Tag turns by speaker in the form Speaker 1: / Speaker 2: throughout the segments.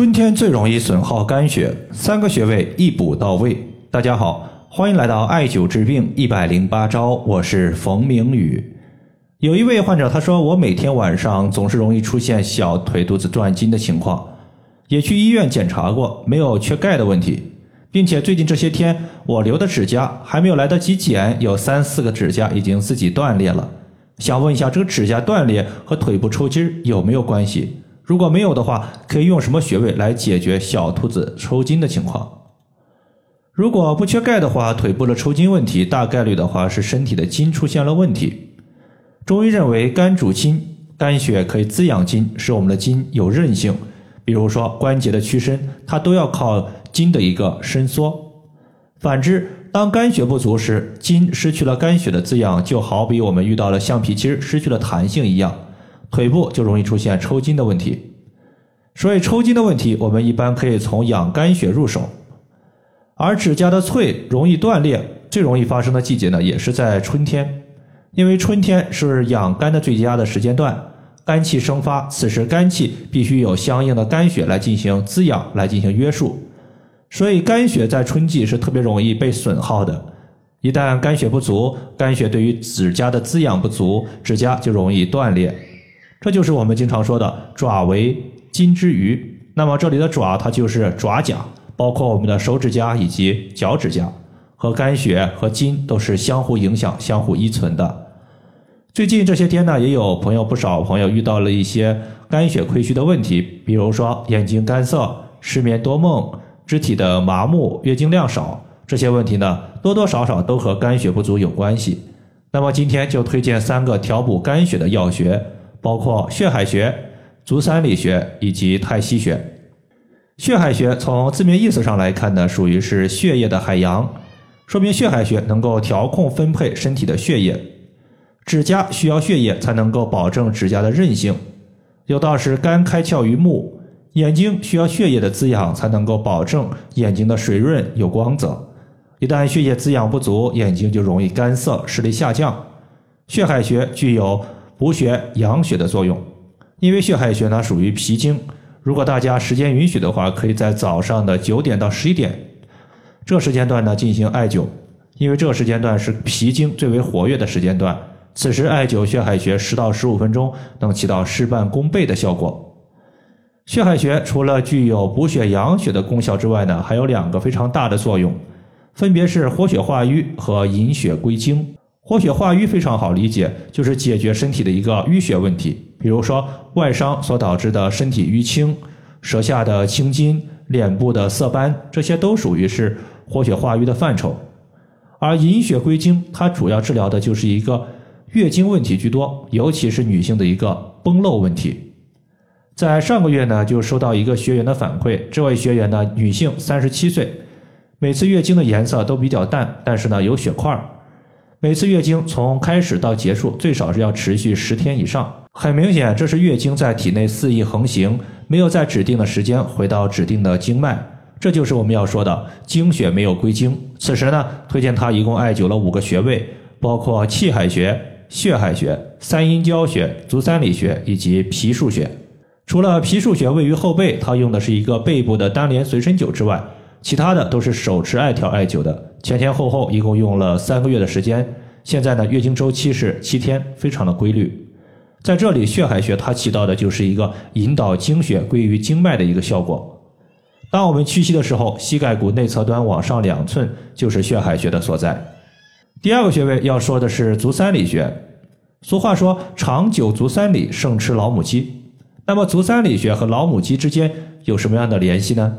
Speaker 1: 春天最容易损耗肝血，三个穴位一补到位。大家好，欢迎来到艾灸治病一百零八招，我是冯明宇。有一位患者他说，我每天晚上总是容易出现小腿肚子转筋的情况，也去医院检查过，没有缺钙的问题，并且最近这些天我留的指甲还没有来得及剪，有三四个指甲已经自己断裂了。想问一下，这个指甲断裂和腿部抽筋有没有关系？如果没有的话，可以用什么穴位来解决小兔子抽筋的情况？如果不缺钙的话，腿部的抽筋问题大概率的话是身体的筋出现了问题。中医认为肝主筋，肝血可以滋养筋，使我们的筋有韧性。比如说关节的屈伸，它都要靠筋的一个伸缩。反之，当肝血不足时，筋失去了肝血的滋养，就好比我们遇到了橡皮筋失去了弹性一样。腿部就容易出现抽筋的问题，所以抽筋的问题，我们一般可以从养肝血入手。而指甲的脆容易断裂，最容易发生的季节呢，也是在春天，因为春天是养肝的最佳的时间段，肝气生发，此时肝气必须有相应的肝血来进行滋养，来进行约束，所以肝血在春季是特别容易被损耗的。一旦肝血不足，肝血对于指甲的滋养不足，指甲就容易断裂。这就是我们经常说的“爪为筋之余”。那么这里的“爪”它就是爪甲，包括我们的手指甲以及脚趾甲，和肝血和筋都是相互影响、相互依存的。最近这些天呢，也有朋友不少朋友遇到了一些肝血亏虚的问题，比如说眼睛干涩、失眠多梦、肢体的麻木、月经量少这些问题呢，多多少少都和肝血不足有关系。那么今天就推荐三个调补肝血的药穴。包括血海穴、足三里穴以及太溪穴。血海穴从字面意思上来看呢，属于是血液的海洋，说明血海穴能够调控分配身体的血液。指甲需要血液才能够保证指甲的韧性。有道是肝开窍于目，眼睛需要血液的滋养才能够保证眼睛的水润有光泽。一旦血液滋养不足，眼睛就容易干涩、视力下降。血海穴具有。补血养血的作用，因为血海穴呢属于脾经，如果大家时间允许的话，可以在早上的九点到十一点这时间段呢进行艾灸，因为这个时间段是脾经最为活跃的时间段，此时艾灸血海穴十到十五分钟，能起到事半功倍的效果。血海穴除了具有补血养血的功效之外呢，还有两个非常大的作用，分别是活血化瘀和引血归经。活血化瘀非常好理解，就是解决身体的一个淤血问题，比如说外伤所导致的身体淤青、舌下的青筋、脸部的色斑，这些都属于是活血化瘀的范畴。而引血归经，它主要治疗的就是一个月经问题居多，尤其是女性的一个崩漏问题。在上个月呢，就收到一个学员的反馈，这位学员呢，女性，三十七岁，每次月经的颜色都比较淡，但是呢有血块儿。每次月经从开始到结束最少是要持续十天以上，很明显这是月经在体内肆意横行，没有在指定的时间回到指定的经脉，这就是我们要说的经血没有归经。此时呢，推荐他一共艾灸了五个穴位，包括气海穴、血海穴、三阴交穴、足三里穴以及脾腧穴。除了脾腧穴位于后背，他用的是一个背部的单联随身灸之外。其他的都是手持艾条艾灸的，前前后后一共用了三个月的时间。现在呢，月经周期是七天，非常的规律。在这里，血海穴它起到的就是一个引导经血归于经脉的一个效果。当我们屈膝的时候，膝盖骨内侧端往上两寸就是血海穴的所在。第二个穴位要说的是足三里穴。俗话说“长久足三里，胜吃老母鸡”。那么足三里穴和老母鸡之间有什么样的联系呢？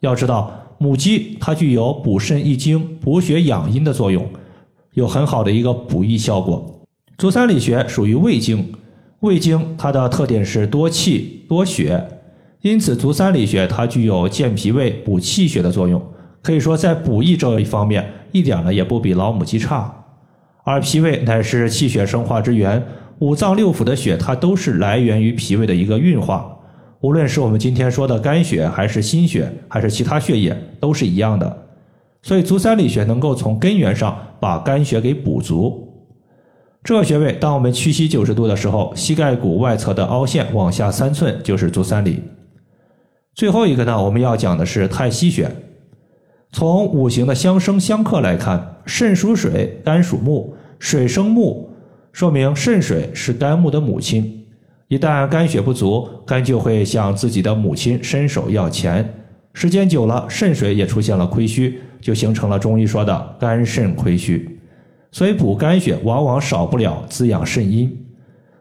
Speaker 1: 要知道。母鸡它具有补肾益精、补血养阴的作用，有很好的一个补益效果。足三里穴属于胃经，胃经它的特点是多气多血，因此足三里穴它具有健脾胃、补气血的作用，可以说在补益这一方面一点呢也不比老母鸡差。而脾胃乃是气血生化之源，五脏六腑的血它都是来源于脾胃的一个运化。无论是我们今天说的肝血，还是心血，还是其他血液，都是一样的。所以足三里穴能够从根源上把肝血给补足。这个穴位，当我们屈膝九十度的时候，膝盖骨外侧的凹陷往下三寸就是足三里。最后一个呢，我们要讲的是太溪穴。从五行的相生相克来看，肾属水，肝属木，水生木，说明肾水是肝木的母亲。一旦肝血不足，肝就会向自己的母亲伸手要钱。时间久了，肾水也出现了亏虚，就形成了中医说的肝肾亏虚。所以补肝血往往少不了滋养肾阴。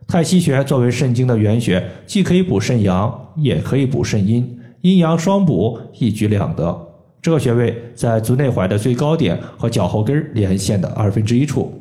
Speaker 1: 太溪穴作为肾经的原穴，既可以补肾阳，也可以补肾阴，阴阳双补，一举两得。这个穴位在足内踝的最高点和脚后跟连线的二分之一处。